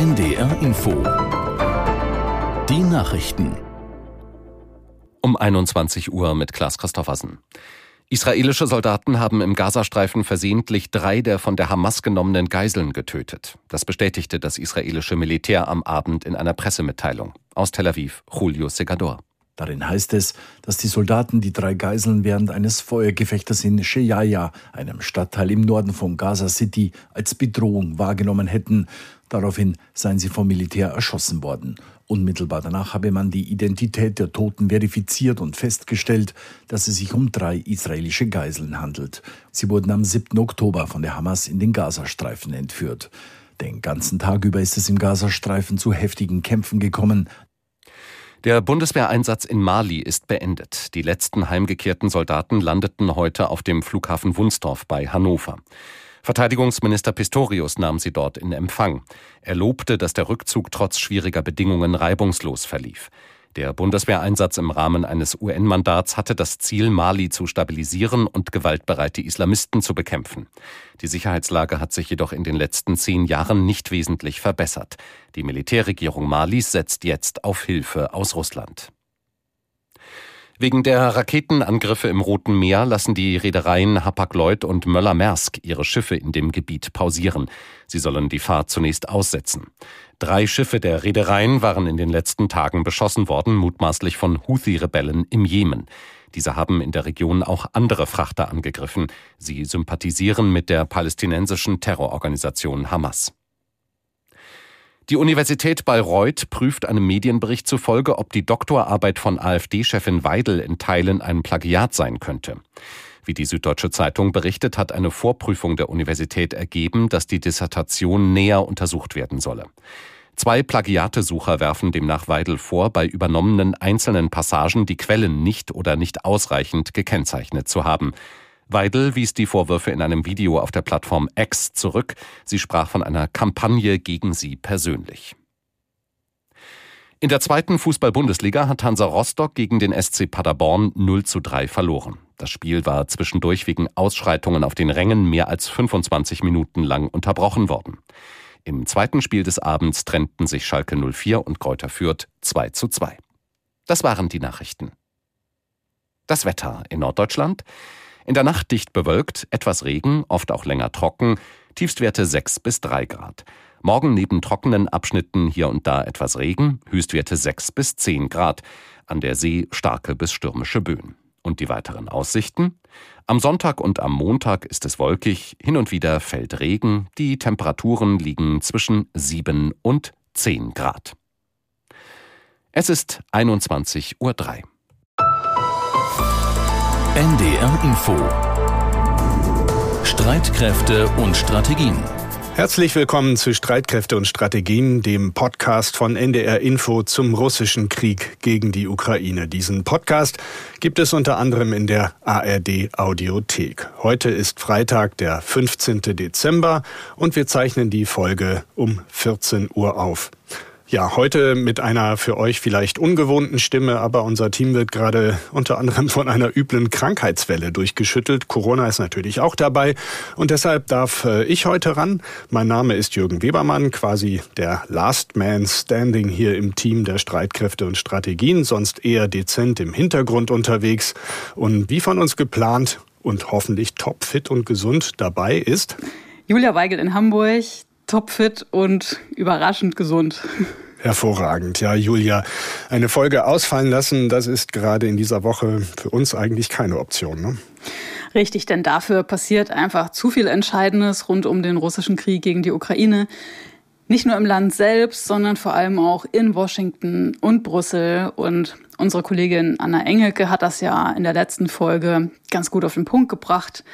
NDR Info. Die Nachrichten. Um 21 Uhr mit Klaas Christoffersen. Israelische Soldaten haben im Gazastreifen versehentlich drei der von der Hamas genommenen Geiseln getötet. Das bestätigte das israelische Militär am Abend in einer Pressemitteilung. Aus Tel Aviv, Julio Segador. Darin heißt es, dass die Soldaten die drei Geiseln während eines Feuergefechtes in Sheyaya, einem Stadtteil im Norden von Gaza City, als Bedrohung wahrgenommen hätten. Daraufhin seien sie vom Militär erschossen worden. Unmittelbar danach habe man die Identität der Toten verifiziert und festgestellt, dass es sich um drei israelische Geiseln handelt. Sie wurden am 7. Oktober von der Hamas in den Gazastreifen entführt. Den ganzen Tag über ist es im Gazastreifen zu heftigen Kämpfen gekommen. Der Bundeswehreinsatz in Mali ist beendet. Die letzten heimgekehrten Soldaten landeten heute auf dem Flughafen Wunsdorf bei Hannover. Verteidigungsminister Pistorius nahm sie dort in Empfang. Er lobte, dass der Rückzug trotz schwieriger Bedingungen reibungslos verlief. Der Bundeswehreinsatz im Rahmen eines UN-Mandats hatte das Ziel, Mali zu stabilisieren und gewaltbereite Islamisten zu bekämpfen. Die Sicherheitslage hat sich jedoch in den letzten zehn Jahren nicht wesentlich verbessert. Die Militärregierung Malis setzt jetzt auf Hilfe aus Russland. Wegen der Raketenangriffe im Roten Meer lassen die Reedereien Hapag-Lloyd und Möller-Maersk ihre Schiffe in dem Gebiet pausieren. Sie sollen die Fahrt zunächst aussetzen. Drei Schiffe der Reedereien waren in den letzten Tagen beschossen worden, mutmaßlich von Houthi-Rebellen im Jemen. Diese haben in der Region auch andere Frachter angegriffen. Sie sympathisieren mit der palästinensischen Terrororganisation Hamas. Die Universität Bayreuth prüft einem Medienbericht zufolge, ob die Doktorarbeit von AfD-Chefin Weidel in Teilen ein Plagiat sein könnte. Wie die Süddeutsche Zeitung berichtet, hat eine Vorprüfung der Universität ergeben, dass die Dissertation näher untersucht werden solle. Zwei Plagiatesucher werfen demnach Weidel vor, bei übernommenen einzelnen Passagen die Quellen nicht oder nicht ausreichend gekennzeichnet zu haben. Weidel wies die Vorwürfe in einem Video auf der Plattform X zurück. Sie sprach von einer Kampagne gegen sie persönlich. In der zweiten Fußball-Bundesliga hat Hansa Rostock gegen den SC Paderborn 0 zu 3 verloren. Das Spiel war zwischendurch wegen Ausschreitungen auf den Rängen mehr als 25 Minuten lang unterbrochen worden. Im zweiten Spiel des Abends trennten sich Schalke 04 und Kräuter Fürth 2 zu 2. Das waren die Nachrichten. Das Wetter in Norddeutschland. In der Nacht dicht bewölkt, etwas Regen, oft auch länger trocken, Tiefstwerte 6 bis 3 Grad. Morgen neben trockenen Abschnitten hier und da etwas Regen, Höchstwerte 6 bis 10 Grad. An der See starke bis stürmische Böen. Und die weiteren Aussichten? Am Sonntag und am Montag ist es wolkig, hin und wieder fällt Regen, die Temperaturen liegen zwischen 7 und 10 Grad. Es ist 21.03 Uhr. NDR Info Streitkräfte und Strategien Herzlich willkommen zu Streitkräfte und Strategien, dem Podcast von NDR Info zum russischen Krieg gegen die Ukraine. Diesen Podcast gibt es unter anderem in der ARD Audiothek. Heute ist Freitag, der 15. Dezember und wir zeichnen die Folge um 14 Uhr auf. Ja, heute mit einer für euch vielleicht ungewohnten Stimme, aber unser Team wird gerade unter anderem von einer üblen Krankheitswelle durchgeschüttelt. Corona ist natürlich auch dabei und deshalb darf äh, ich heute ran. Mein Name ist Jürgen Webermann, quasi der Last Man Standing hier im Team der Streitkräfte und Strategien, sonst eher dezent im Hintergrund unterwegs und wie von uns geplant und hoffentlich topfit und gesund dabei ist Julia Weigel in Hamburg, topfit und überraschend gesund. Hervorragend, ja, Julia. Eine Folge ausfallen lassen, das ist gerade in dieser Woche für uns eigentlich keine Option. Ne? Richtig, denn dafür passiert einfach zu viel Entscheidendes rund um den russischen Krieg gegen die Ukraine. Nicht nur im Land selbst, sondern vor allem auch in Washington und Brüssel. Und unsere Kollegin Anna Engelke hat das ja in der letzten Folge ganz gut auf den Punkt gebracht.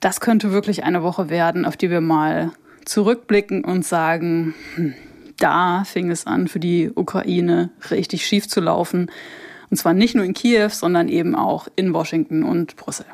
Das könnte wirklich eine Woche werden, auf die wir mal zurückblicken und sagen, hm, da fing es an, für die Ukraine richtig schief zu laufen. Und zwar nicht nur in Kiew, sondern eben auch in Washington und Brüssel.